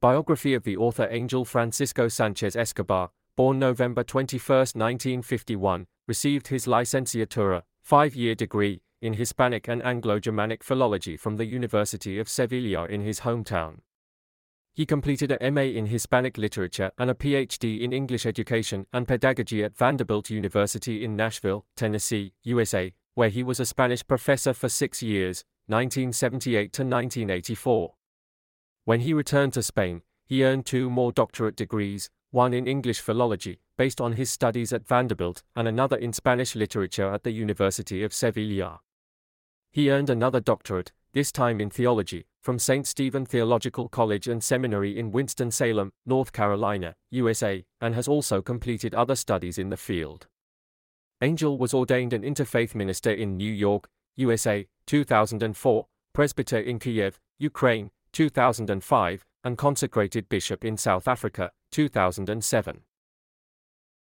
Biography of the author Angel Francisco Sanchez Escobar, born November 21, 1951, received his licenciatura, five-year degree, in Hispanic and Anglo-Germanic philology from the University of Sevilla in his hometown. He completed a MA in Hispanic literature and a PhD in English education and pedagogy at Vanderbilt University in Nashville, Tennessee, USA, where he was a Spanish professor for six years, 1978 to 1984. When he returned to Spain, he earned two more doctorate degrees, one in English philology, based on his studies at Vanderbilt, and another in Spanish literature at the University of Sevilla. He earned another doctorate, this time in theology, from St. Stephen Theological College and Seminary in Winston-Salem, North Carolina, USA, and has also completed other studies in the field. Angel was ordained an interfaith minister in New York, USA, 2004, presbyter in Kiev, Ukraine, 2005, and consecrated bishop in South Africa, 2007.